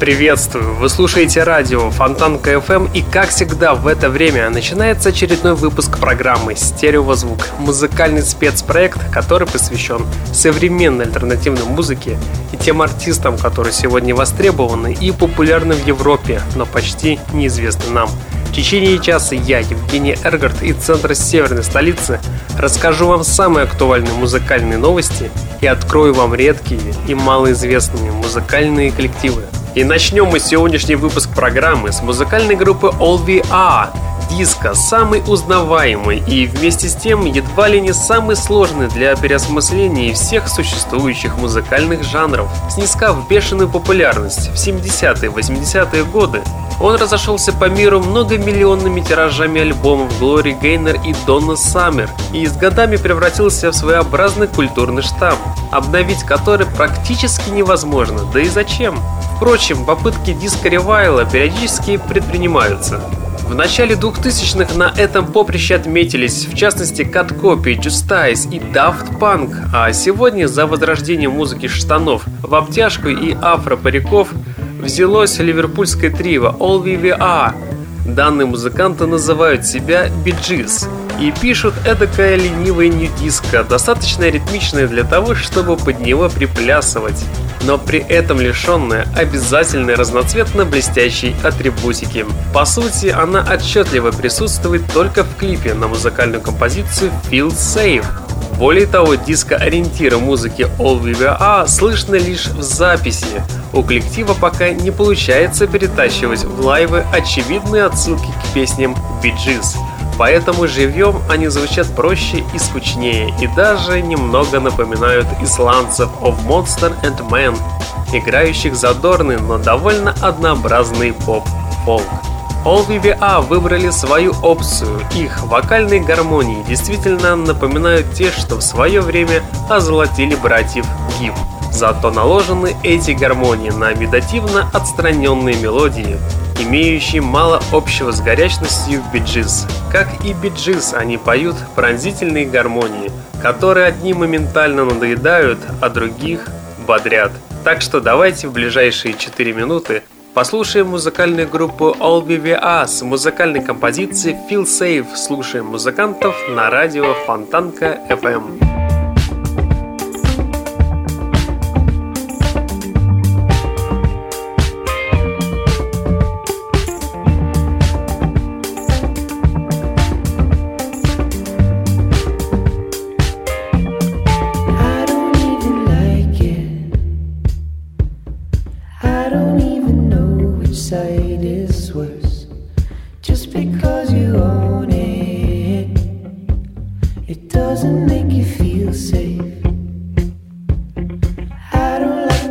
Приветствую! Вы слушаете радио Фонтанка FM и, как всегда, в это время начинается очередной выпуск программы «Стереозвук» — музыкальный спецпроект, который посвящен современной альтернативной музыке и тем артистам, которые сегодня востребованы и популярны в Европе, но почти неизвестны нам. В течение часа я, Евгений Эргард из центра северной столицы, расскажу вам самые актуальные музыкальные новости и открою вам редкие и малоизвестные музыкальные коллективы. И начнем мы сегодняшний выпуск программы с музыкальной группы All VR. Диско самый узнаваемый и вместе с тем едва ли не самый сложный для переосмысления всех существующих музыкальных жанров. Снискав бешеную популярность в 70-е 80-е годы, он разошелся по миру многомиллионными тиражами альбомов Глори Гейнер и Донна Саммер и с годами превратился в своеобразный культурный штамм, обновить который практически невозможно, да и зачем? Впрочем, попытки диско-ревайла периодически предпринимаются. В начале 2000-х на этом поприще отметились, в частности, Copy, Justice и Daft Punk, а сегодня за возрождение музыки штанов в обтяжку и афро-париков взялось ливерпульское трио All VVA. Данные музыканты называют себя Биджис и пишут эдакое ленивое нью-диско, достаточно ритмичное для того, чтобы под него приплясывать, но при этом лишенное обязательной разноцветно-блестящей атрибутики. По сути, она отчетливо присутствует только в клипе на музыкальную композицию Feel Safe. Более того, диско-ориентира музыки All VVA слышно лишь в записи. У коллектива пока не получается перетащивать в лайвы очевидные отсылки к песням Bee Gees. Поэтому живьем они звучат проще и скучнее, и даже немного напоминают исландцев of Monster and Man, играющих задорный, но довольно однообразный поп-фолк. All VVA выбрали свою опцию. Их вокальные гармонии действительно напоминают те, что в свое время озолотили братьев Гим. Зато наложены эти гармонии на медитативно отстраненные мелодии, имеющие мало общего с горячностью биджиз. Как и биджиз, они поют пронзительные гармонии, которые одни моментально надоедают, а других бодрят. Так что давайте в ближайшие 4 минуты Послушаем музыкальную группу All BVA с музыкальной композицией Feel Safe. Слушаем музыкантов на радио Фонтанка FM.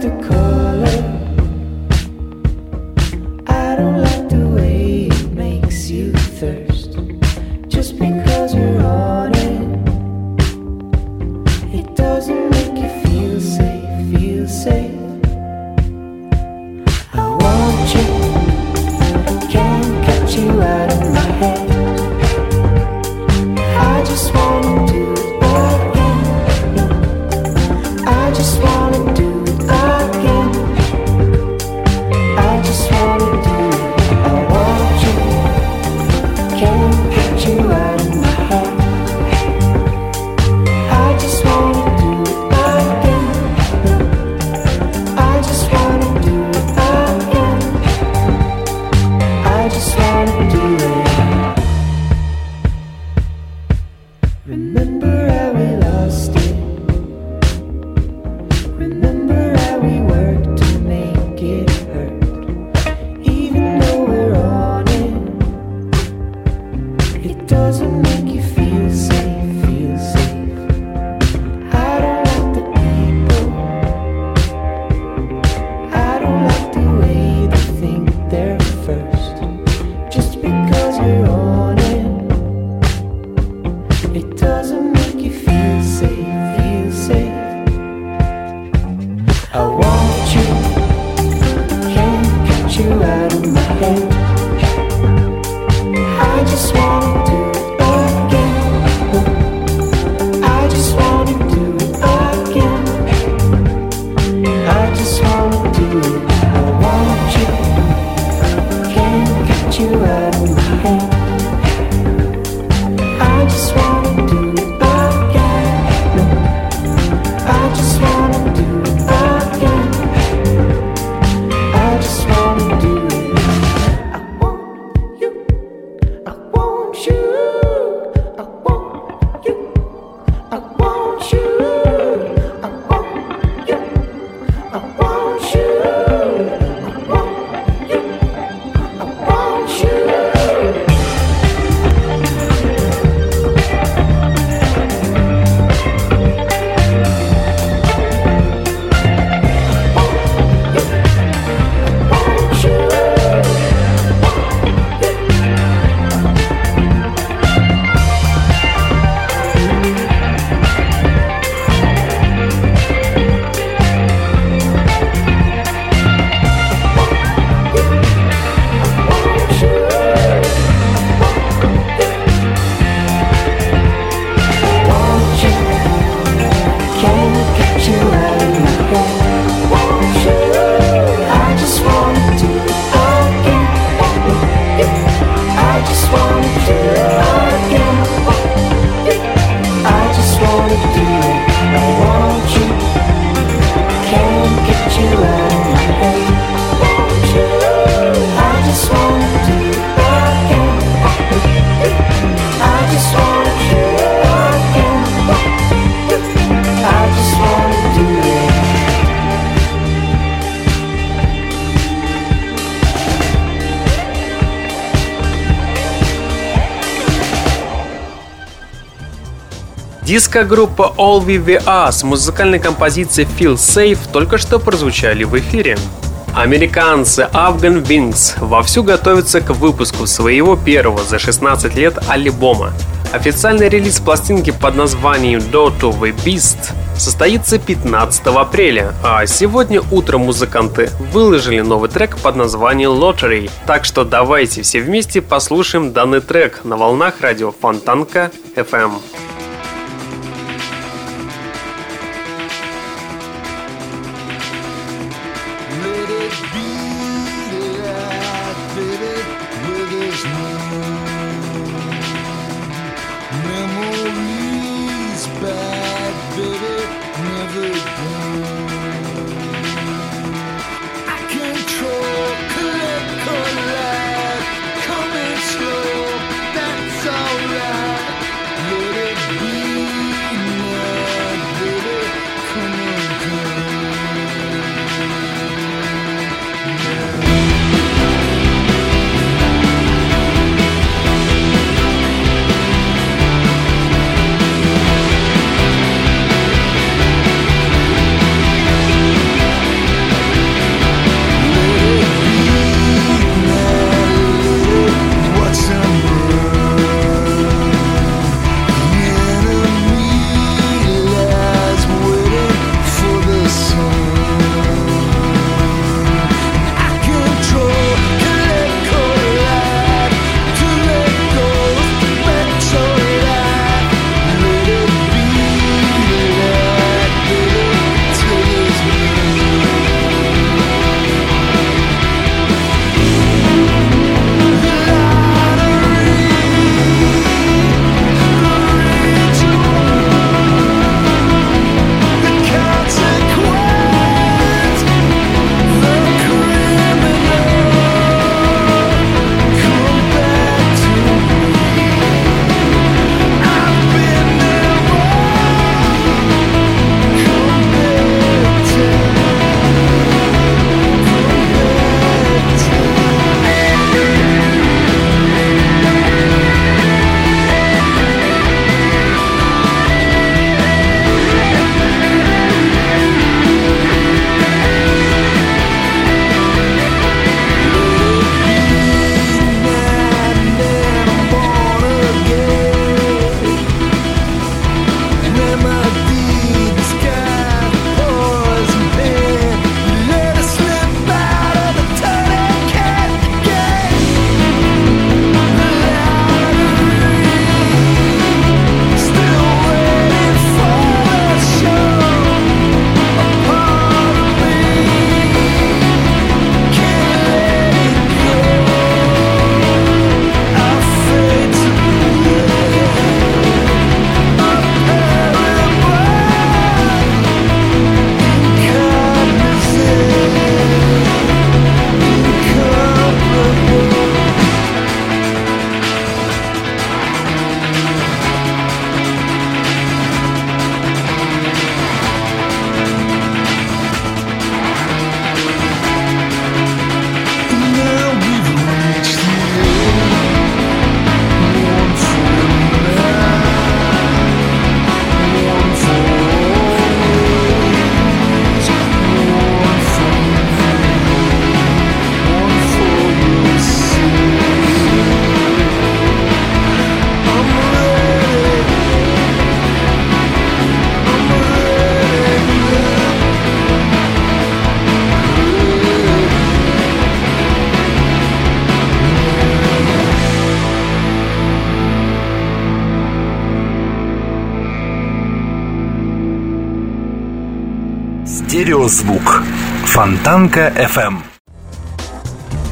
to come. Диско-группа All We We с музыкальной композицией Feel Safe только что прозвучали в эфире. Американцы Afghan Wings вовсю готовятся к выпуску своего первого за 16 лет альбома. Официальный релиз пластинки под названием Dot of a Beast состоится 15 апреля, а сегодня утром музыканты выложили новый трек под названием Lottery. Так что давайте все вместе послушаем данный трек на волнах радио Фонтанка FM. Стереозвук. Фонтанка FM.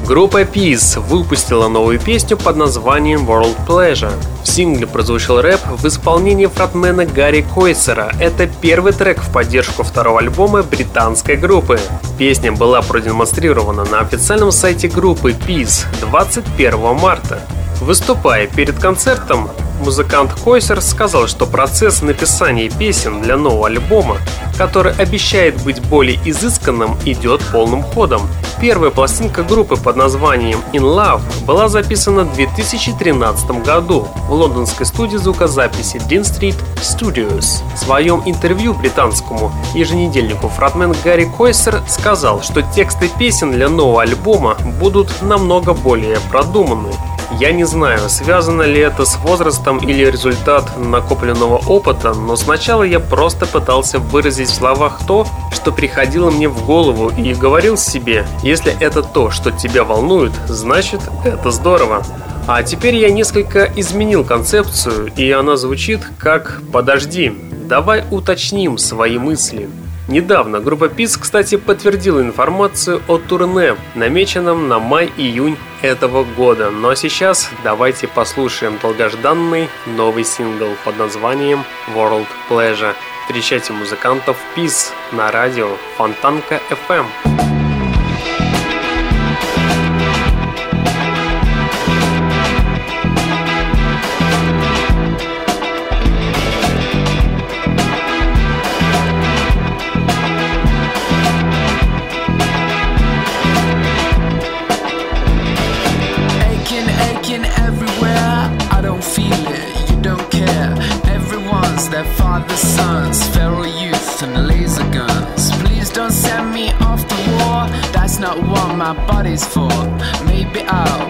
Группа Peace выпустила новую песню под названием World Pleasure. В сингле прозвучал рэп в исполнении фронтмена Гарри Койсера. Это первый трек в поддержку второго альбома британской группы. Песня была продемонстрирована на официальном сайте группы Peace 21 марта. Выступая перед концертом, музыкант Койсер сказал, что процесс написания песен для нового альбома, который обещает быть более изысканным, идет полным ходом. Первая пластинка группы под названием In Love была записана в 2013 году в лондонской студии звукозаписи Dean Street Studios. В своем интервью британскому еженедельнику фронтмен Гарри Койсер сказал, что тексты песен для нового альбома будут намного более продуманные я не знаю, связано ли это с возрастом или результат накопленного опыта, но сначала я просто пытался выразить в словах то, что приходило мне в голову и говорил себе, если это то, что тебя волнует, значит это здорово. А теперь я несколько изменил концепцию, и она звучит как «Подожди, давай уточним свои мысли». Недавно группа PIS, кстати, подтвердила информацию о турне, намеченном на май-июнь этого года. Но сейчас давайте послушаем долгожданный новый сингл под названием World Pleasure. Встречайте музыкантов PIS на радио Фонтанка FM. My body's for. Maybe I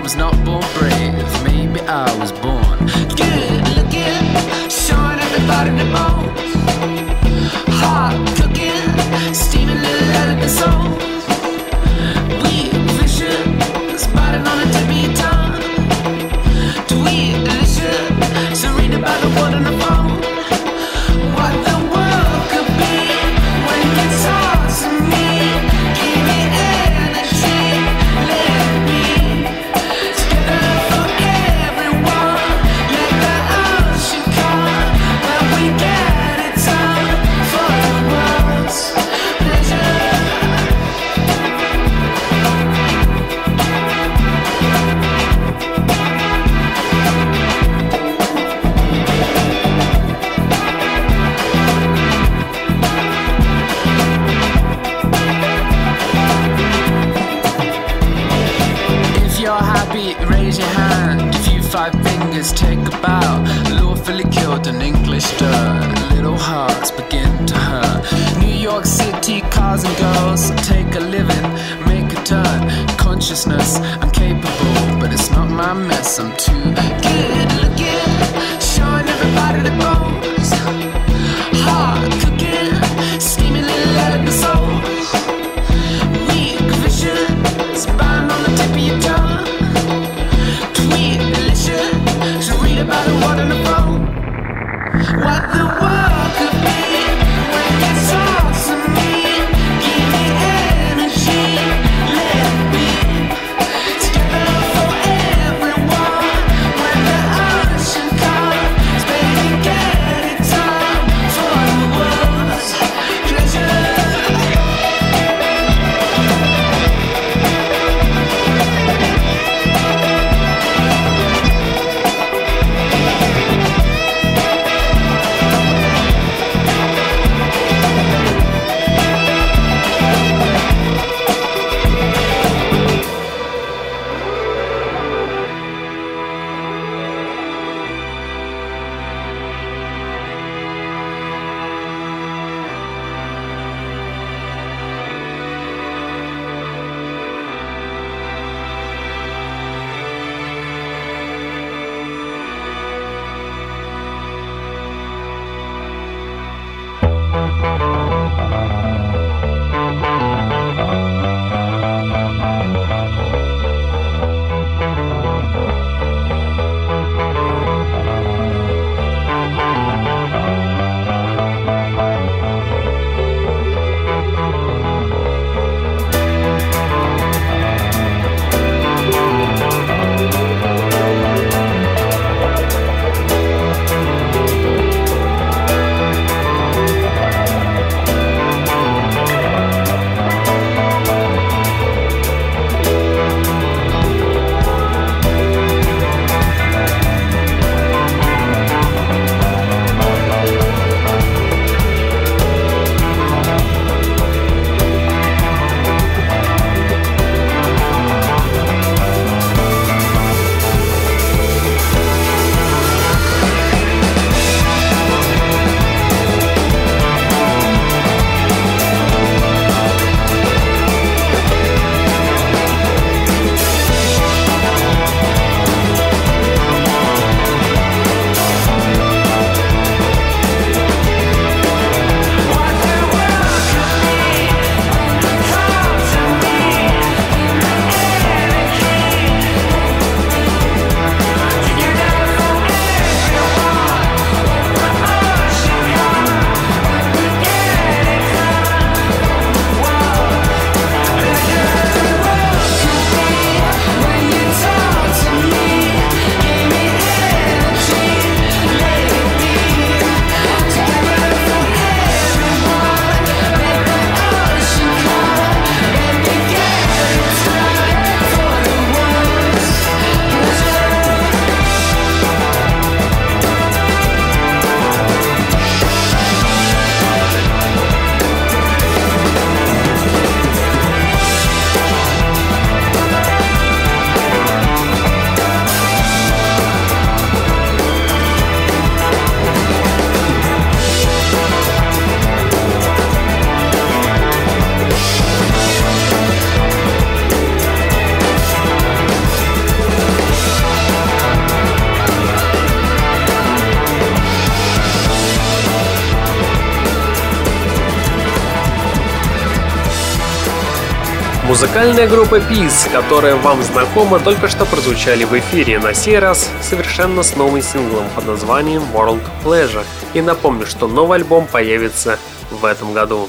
Музыкальная группа Peace, которая вам знакома, только что прозвучали в эфире, на сей раз совершенно с новым синглом под названием World Pleasure. И напомню, что новый альбом появится в этом году.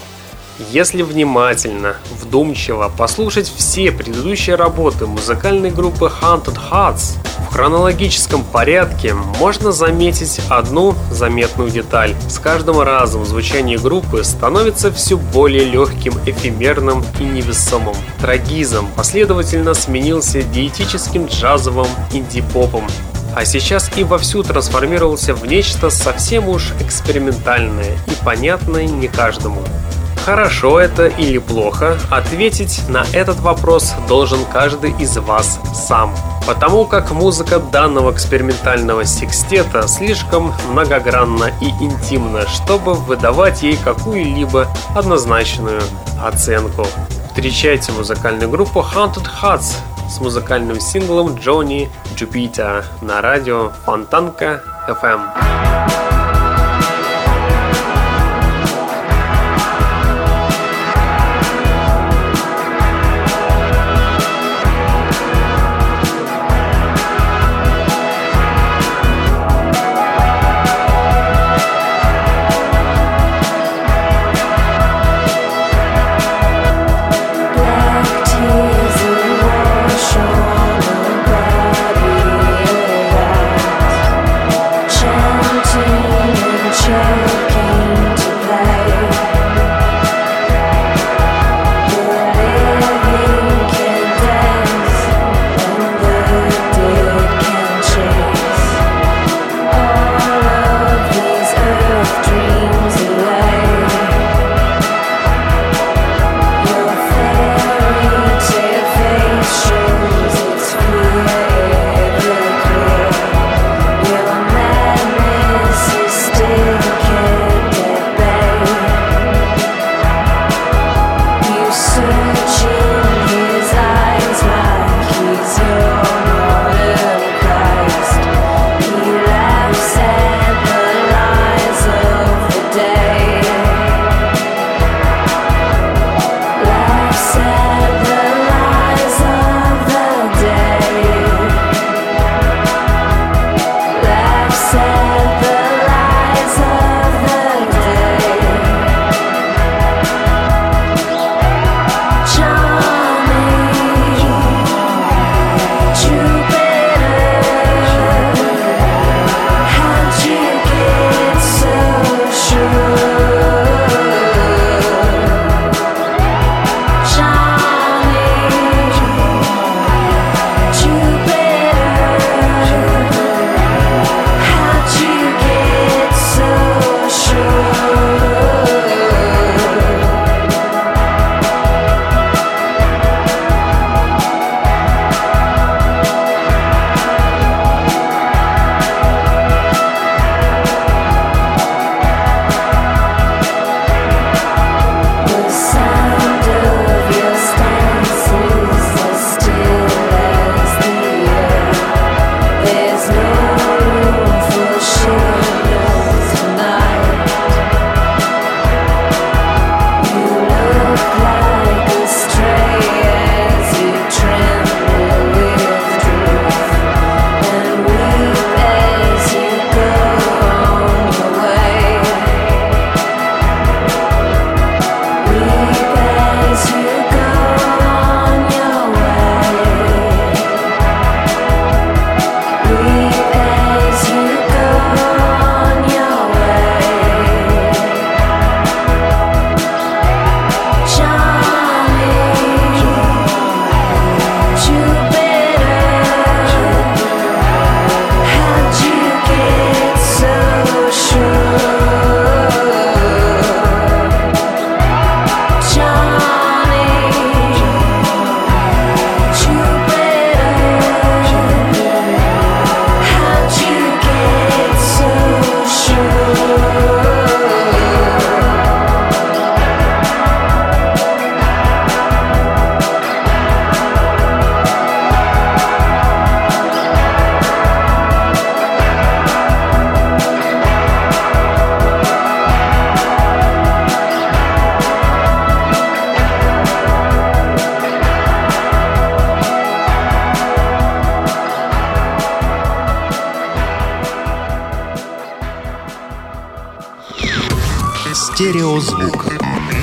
Если внимательно, вдумчиво послушать все предыдущие работы музыкальной группы Haunted Hearts хронологическом порядке, можно заметить одну заметную деталь. С каждым разом звучание группы становится все более легким, эфемерным и невесомым. Трагизм последовательно сменился диетическим джазовым инди-попом, а сейчас и вовсю трансформировался в нечто совсем уж экспериментальное и понятное не каждому. Хорошо это или плохо, ответить на этот вопрос должен каждый из вас сам. Потому как музыка данного экспериментального секстета слишком многогранна и интимна, чтобы выдавать ей какую-либо однозначную оценку. Встречайте музыкальную группу Haunted Hearts с музыкальным синглом Джонни Jupiter на радио Фонтанка FM.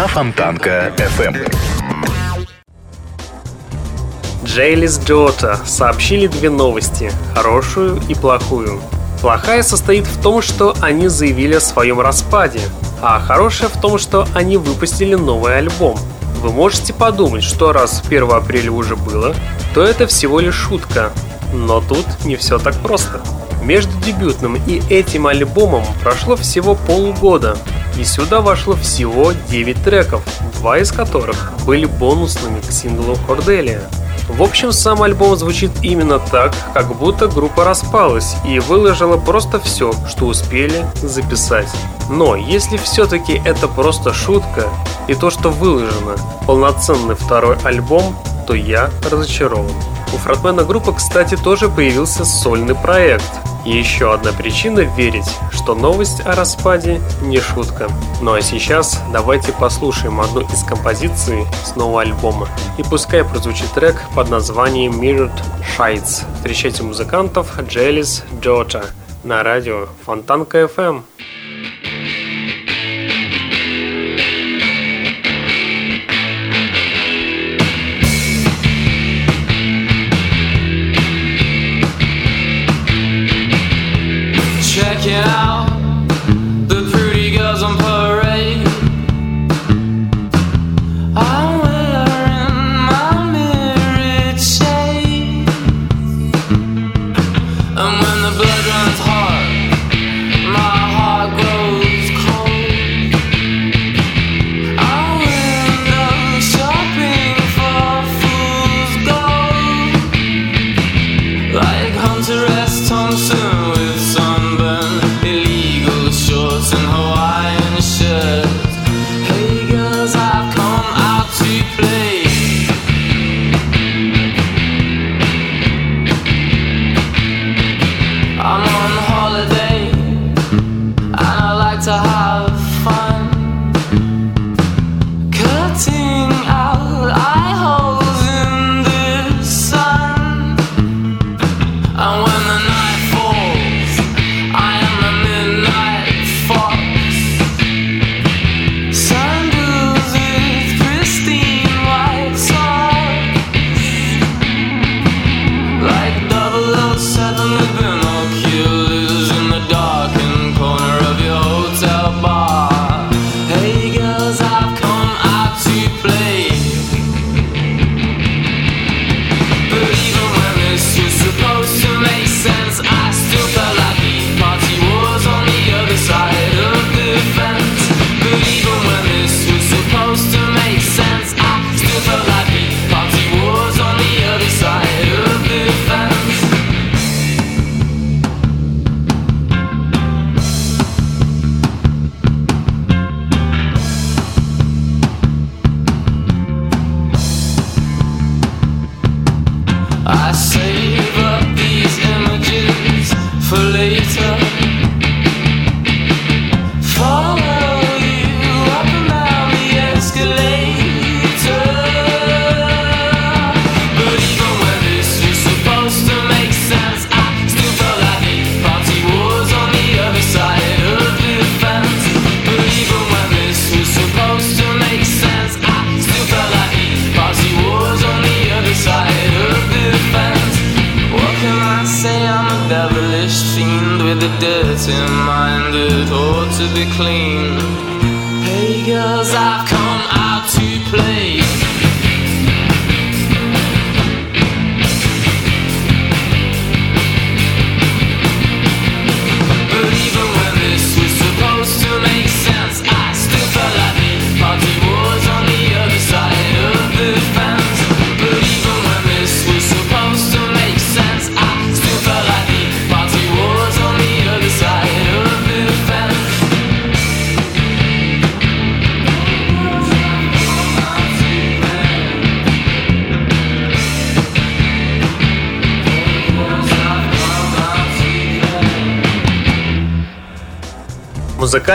На Фонтанка FM. Джейлис Джота сообщили две новости – хорошую и плохую. Плохая состоит в том, что они заявили о своем распаде, а хорошая в том, что они выпустили новый альбом. Вы можете подумать, что раз 1 апреля уже было, то это всего лишь шутка. Но тут не все так просто. Между дебютным и этим альбомом прошло всего полгода, и сюда вошло всего 9 треков, два из которых были бонусными к синглу Cordelia. В общем, сам альбом звучит именно так, как будто группа распалась и выложила просто все, что успели записать. Но если все-таки это просто шутка, и то, что выложено, полноценный второй альбом, то я разочарован. У фронтмена группы, кстати, тоже появился сольный проект. И еще одна причина верить, что новость о распаде не шутка. Ну а сейчас давайте послушаем одну из композиций с нового альбома. И пускай прозвучит трек под названием Mirrored Shites. Встречайте музыкантов Джелис Джота на радио Фонтанка FM. now.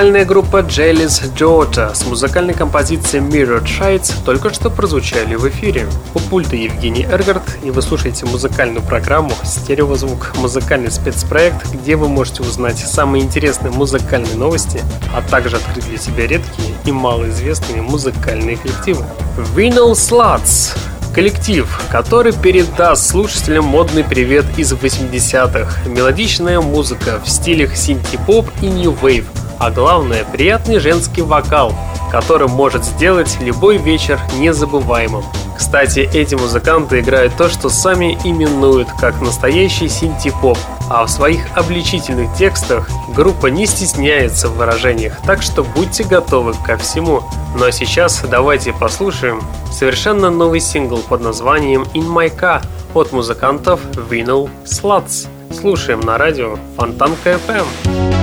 Музыкальная группа Jelly's Georgia с музыкальной композицией Mirror Shades только что прозвучали в эфире. У пульта Евгений Эргард, и вы слушаете музыкальную программу «Стереозвук» – музыкальный спецпроект, где вы можете узнать самые интересные музыкальные новости, а также открыть для себя редкие и малоизвестные музыкальные коллективы. Vinyl Sluts Коллектив, который передаст слушателям модный привет из 80-х. Мелодичная музыка в стилях синти-поп и нью-вейв, а главное приятный женский вокал, который может сделать любой вечер незабываемым. Кстати, эти музыканты играют то, что сами именуют как настоящий синти-поп, а в своих обличительных текстах группа не стесняется в выражениях, так что будьте готовы ко всему. Ну а сейчас давайте послушаем совершенно новый сингл под названием In My Car от музыкантов Vinyl Sluts. Слушаем на радио Фонтанка FM.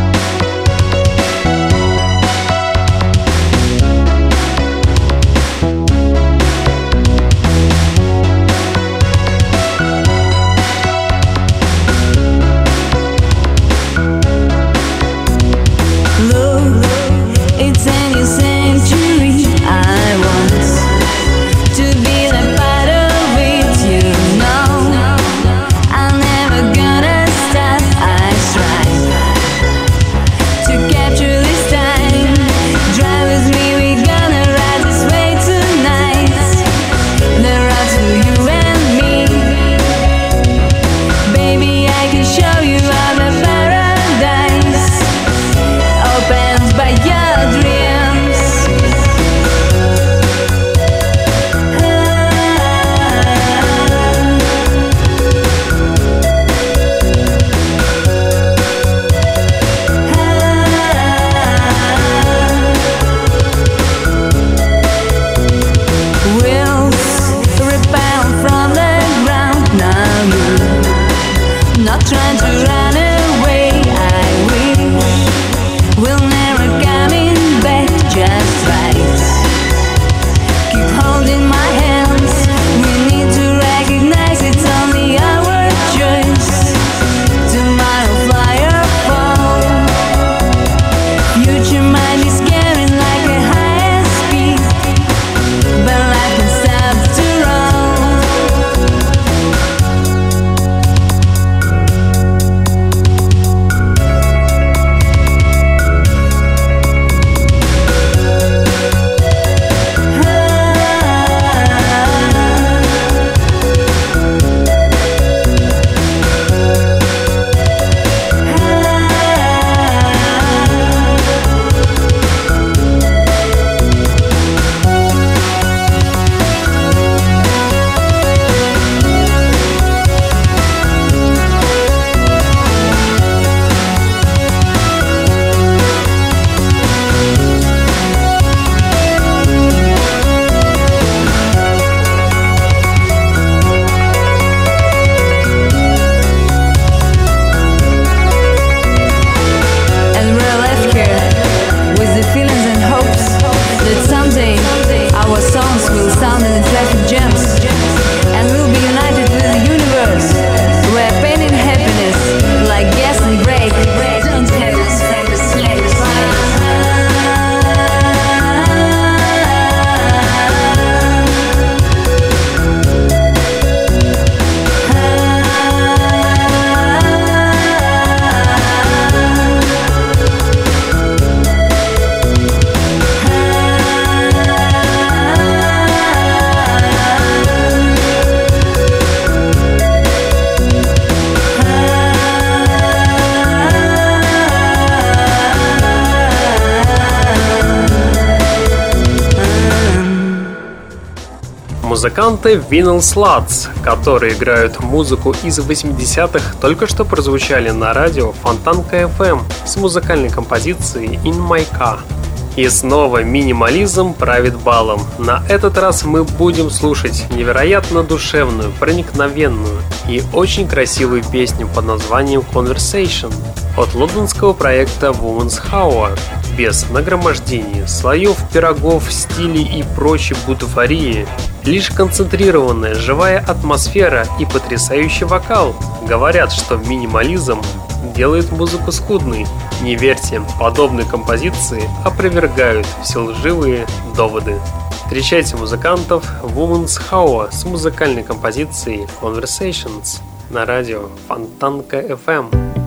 Музыканты Vinyl Sluts, которые играют музыку из 80-х, только что прозвучали на радио Фонтанка FM с музыкальной композицией In My Car. И снова минимализм правит балом. На этот раз мы будем слушать невероятно душевную, проникновенную и очень красивую песню под названием Conversation от лондонского проекта Woman's Hour без нагромождения, слоев, пирогов, стилей и прочей бутафории Лишь концентрированная живая атмосфера и потрясающий вокал говорят, что минимализм делает музыку скудной. Не верьте, подобные композиции опровергают все лживые доводы. Встречайте музыкантов Woman's Hour с музыкальной композицией Conversations на радио Фонтанка FM.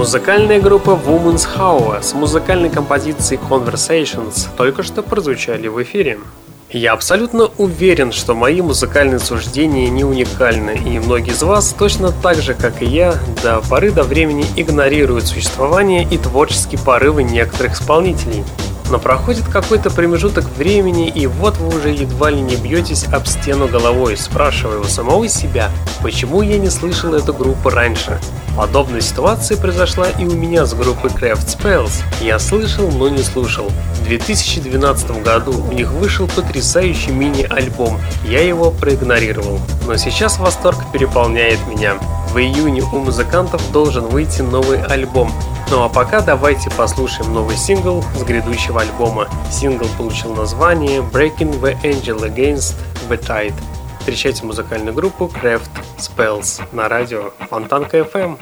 Музыкальная группа Woman's Hour с музыкальной композицией Conversations только что прозвучали в эфире. Я абсолютно уверен, что мои музыкальные суждения не уникальны, и многие из вас точно так же, как и я, до поры до времени игнорируют существование и творческие порывы некоторых исполнителей. Но проходит какой-то промежуток времени, и вот вы уже едва ли не бьетесь об стену головой, спрашивая у самого себя, почему я не слышал эту группу раньше. Подобная ситуация произошла и у меня с группой Craft Spells. Я слышал, но не слушал. В 2012 году у них вышел потрясающий мини-альбом. Я его проигнорировал. Но сейчас восторг переполняет меня. В июне у музыкантов должен выйти новый альбом. Ну а пока давайте послушаем новый сингл с грядущего альбома. Сингл получил название Breaking the Angel Against the Tide. Встречайте музыкальную группу Craft Spells на радио Фонтанка FM.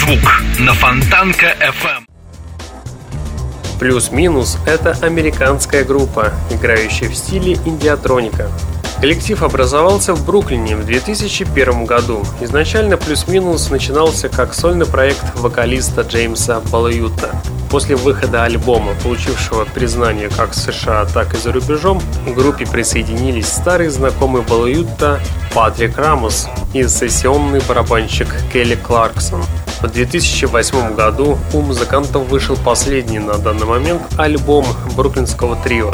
«Стереозвук» на Фонтанка FM. Плюс-минус – это американская группа, играющая в стиле индиатроника. Коллектив образовался в Бруклине в 2001 году. Изначально «Плюс-минус» начинался как сольный проект вокалиста Джеймса Балаюта. После выхода альбома, получившего признание как в США, так и за рубежом, к группе присоединились старый знакомый Балаюта Патрик Рамос и сессионный барабанщик Келли Кларксон. В 2008 году у музыкантов вышел последний на данный момент альбом бруклинского трио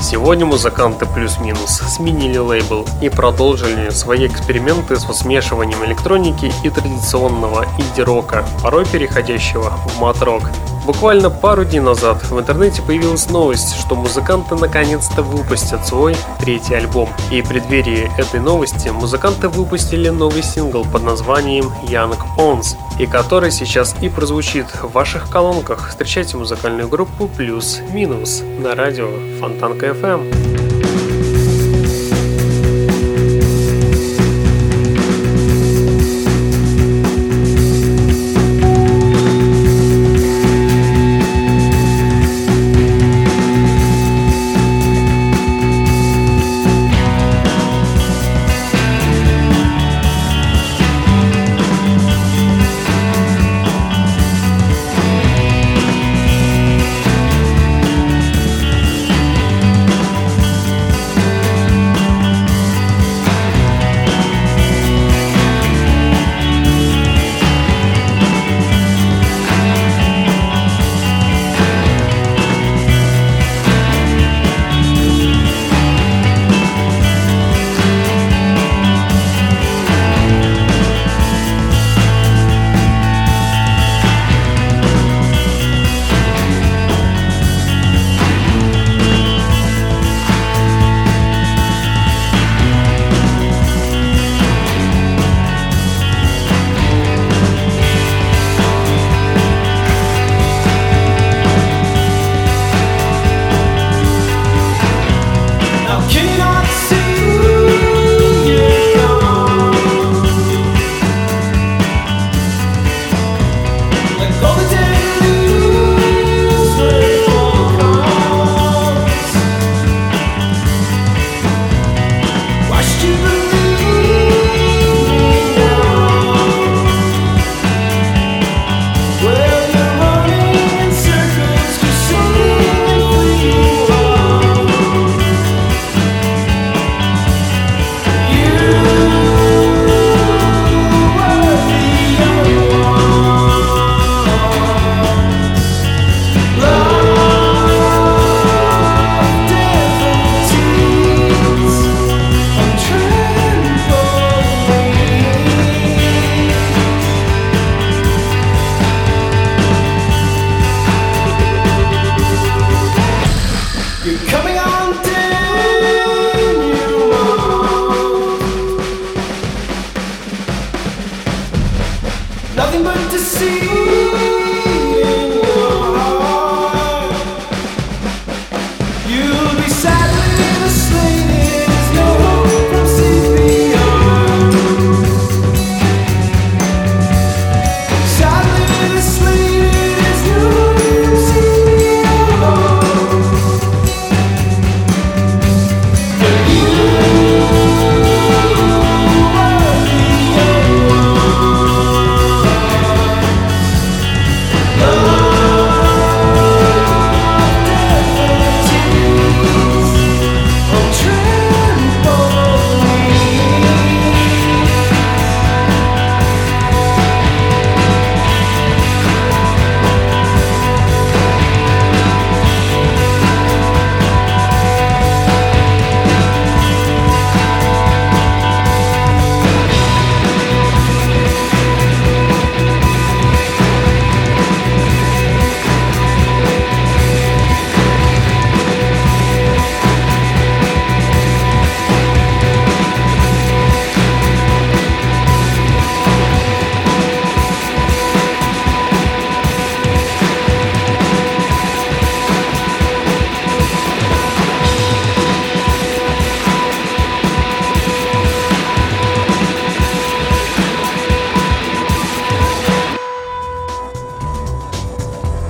Сегодня музыканты плюс-минус сменили лейбл и продолжили свои эксперименты с смешиванием электроники и традиционного инди-рока, порой переходящего в мат-рок. Буквально пару дней назад в интернете появилась новость, что музыканты наконец-то выпустят свой третий альбом. И в преддверии этой новости музыканты выпустили новый сингл под названием Young Ons, и который сейчас и прозвучит в ваших колонках. Встречайте музыкальную группу Плюс-Минус на радио Фонтанка FM.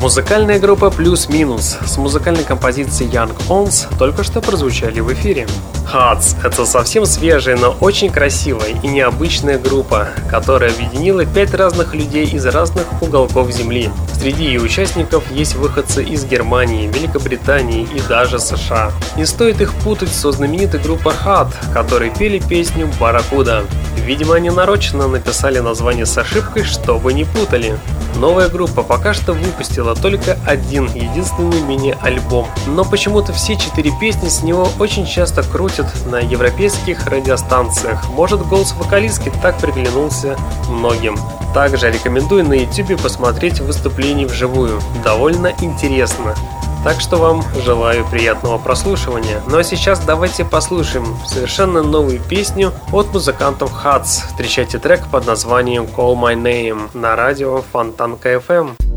Музыкальная группа «Плюс-минус» с музыкальной композицией Young Ons только что прозвучали в эфире. Hats — это совсем свежая, но очень красивая и необычная группа, которая объединила пять разных людей из разных уголков Земли. Среди ее участников есть выходцы из Германии, Великобритании и даже США. Не стоит их путать со знаменитой группой Hat, которые пели песню «Барракуда». Видимо, они нарочно написали название с ошибкой, чтобы не путали. Новая группа пока что выпустила только один единственный мини-альбом, но почему-то все четыре песни с него очень часто крутят на европейских радиостанциях. Может голос вокалистки так приглянулся многим. Также рекомендую на YouTube посмотреть выступление вживую. Довольно интересно. Так что вам желаю приятного прослушивания. Ну а сейчас давайте послушаем совершенно новую песню от музыкантов Hats. Встречайте трек под названием Call My Name на радио Фонтанка FM.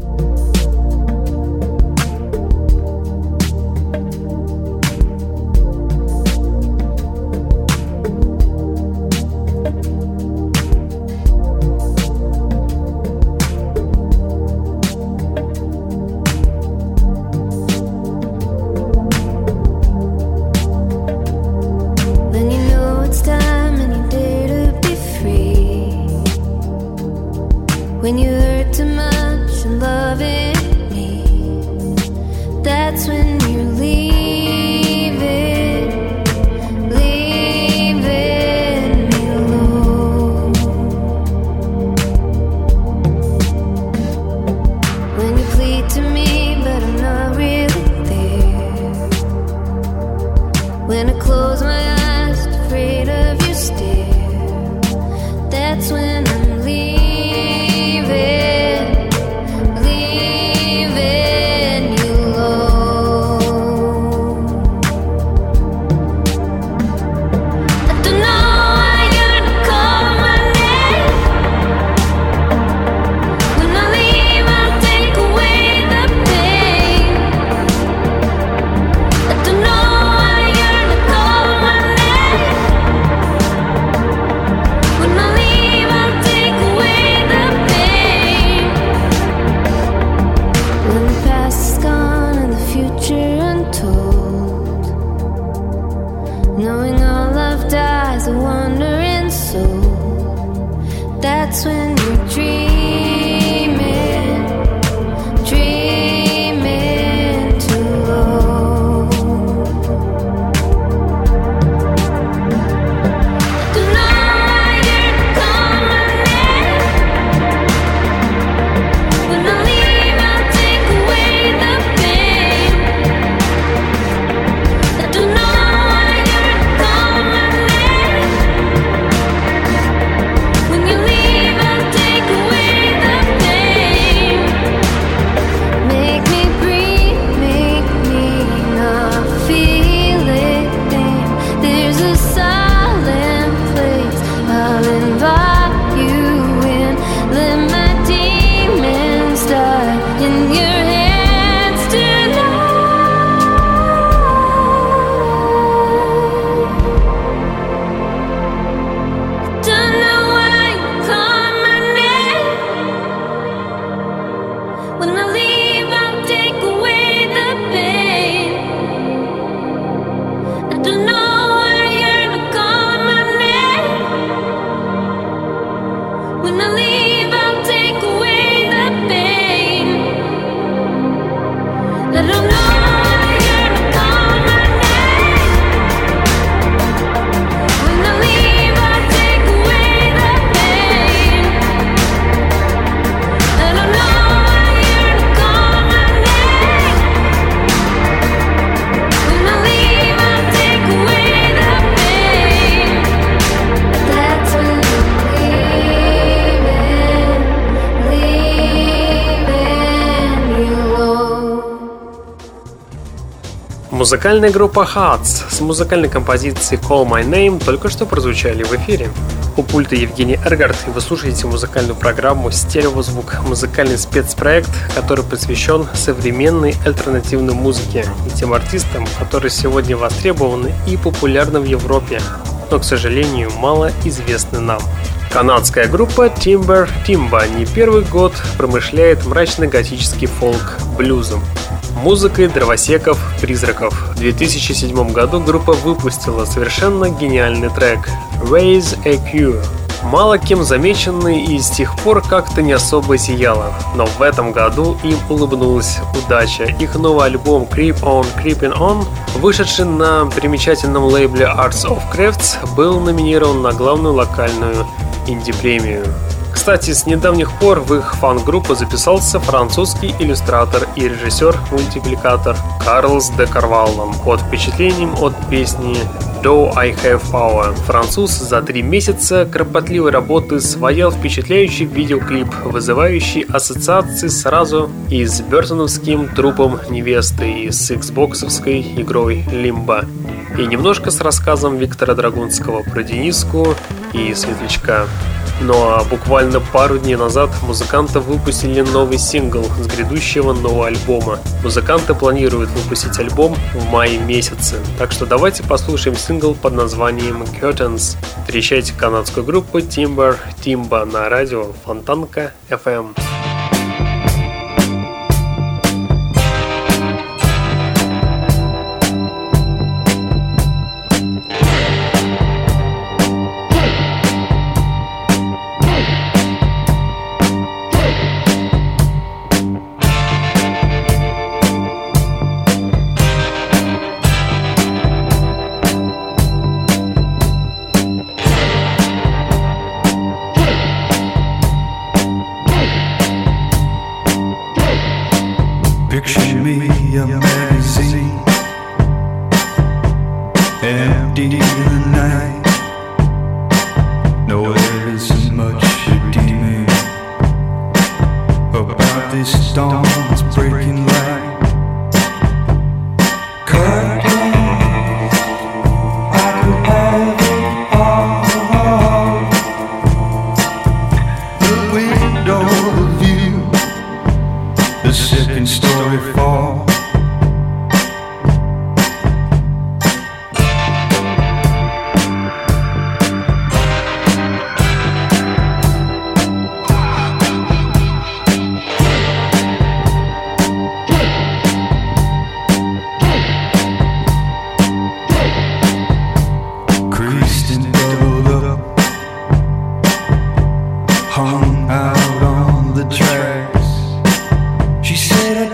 Музыкальная группа Hats с музыкальной композицией Call My Name только что прозвучали в эфире. У пульта Евгений Эргард, и вы слушаете музыкальную программу «Стереозвук» – музыкальный спецпроект, который посвящен современной альтернативной музыке и тем артистам, которые сегодня востребованы и популярны в Европе. но, к сожалению, мало известны нам. Канадская группа Timber Timba не первый год промышляет мрачный готический фолк блюзом. Музыкой дровосеков, призраков. В 2007 году группа выпустила совершенно гениальный трек «Raise a Cure», мало кем замеченный и с тех пор как-то не особо сияла. Но в этом году им улыбнулась удача. Их новый альбом Creep On Creeping On, вышедший на примечательном лейбле Arts of Crafts, был номинирован на главную локальную инди-премию. Кстати, с недавних пор в их фан-группу записался французский иллюстратор и режиссер-мультипликатор Карлс де Карваллом под впечатлением от песни Do I Have Power. Француз за три месяца кропотливой работы своял впечатляющий видеоклип, вызывающий ассоциации сразу и с Бертоновским трупом невесты, и с Xboxовской игрой Лимба, и немножко с рассказом Виктора Драгунского про Дениску и Светлячка. Ну а буквально пару дней назад музыканты выпустили новый сингл с грядущего нового альбома. Музыканты планируют выпустить альбом в мае месяце, так что давайте послушаем сингл под названием Curtains. Встречайте канадскую группу Timber Timba на радио Фонтанка FM.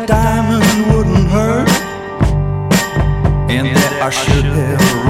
diamond wouldn't hurt, and that I should have.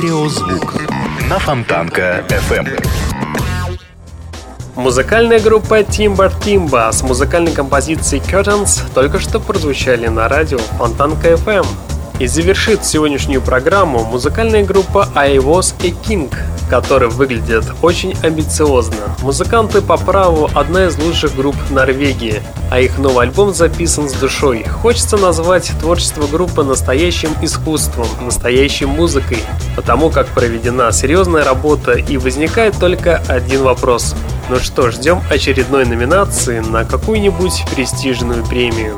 Стереозвук на Фонтанка FM. Музыкальная группа Timber Timba с музыкальной композицией Curtains только что прозвучали на радио Фонтанка FM. И завершит сегодняшнюю программу музыкальная группа I Was a King, которая выглядит очень амбициозно. Музыканты по праву одна из лучших групп Норвегии, а их новый альбом записан с душой. Хочется назвать творчество группы настоящим искусством, настоящей музыкой, потому как проведена серьезная работа и возникает только один вопрос. Ну что, ждем очередной номинации на какую-нибудь престижную премию.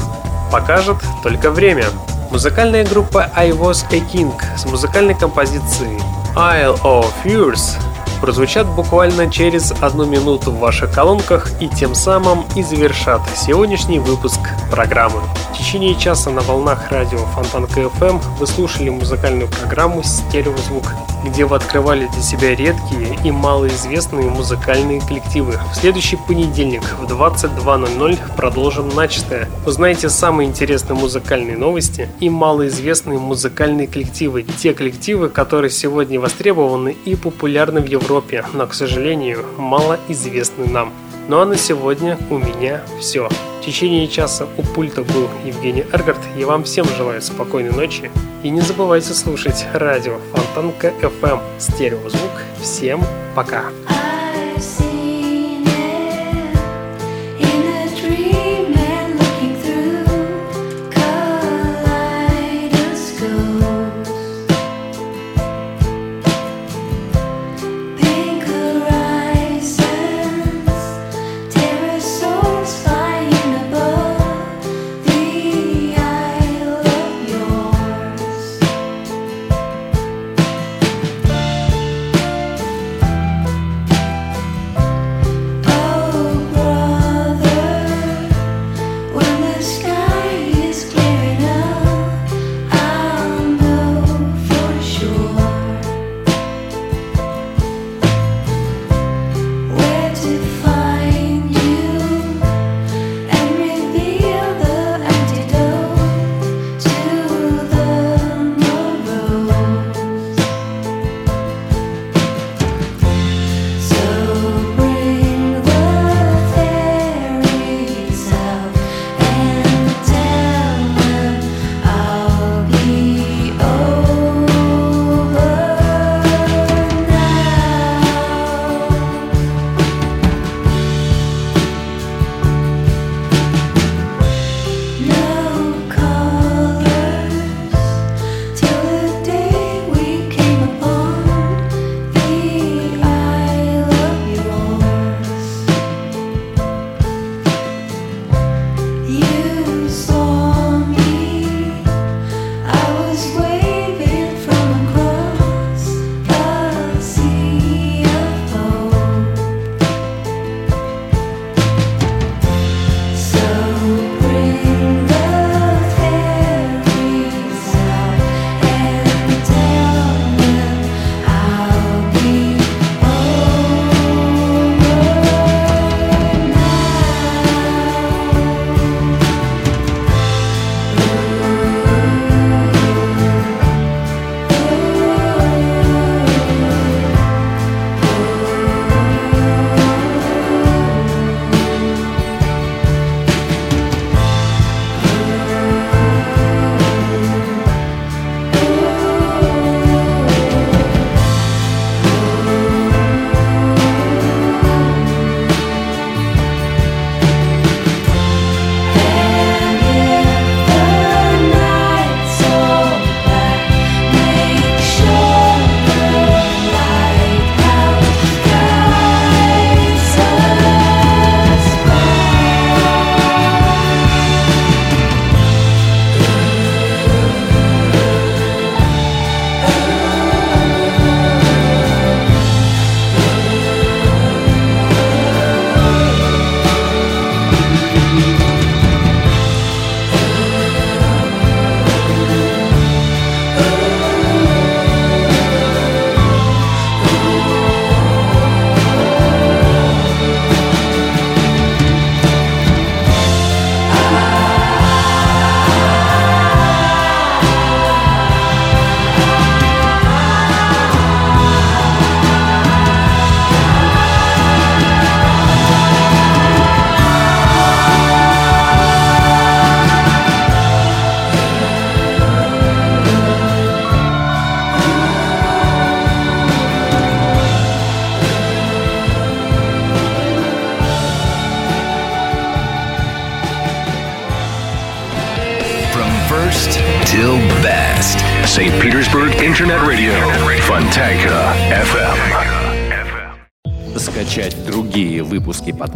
Покажет только время. Музыкальная группа I Was a King с музыкальной композицией Isle of Fears прозвучат буквально через одну минуту в ваших колонках и тем самым и завершат сегодняшний выпуск программы. В течение часа на волнах радио Фонтан КФМ вы слушали музыкальную программу «Стереозвук», где вы открывали для себя редкие и малоизвестные музыкальные коллективы. В следующий понедельник в 22.00 продолжим начатое. Узнаете самые интересные музыкальные новости и малоизвестные музыкальные коллективы. Те коллективы, которые сегодня востребованы и популярны в Европе, но, к сожалению, мало известны нам. Ну а на сегодня у меня все. В течение часа у пульта был Евгений Эргард. Я вам всем желаю спокойной ночи. И не забывайте слушать радио Фонтанка FM Стереозвук. Всем пока. I've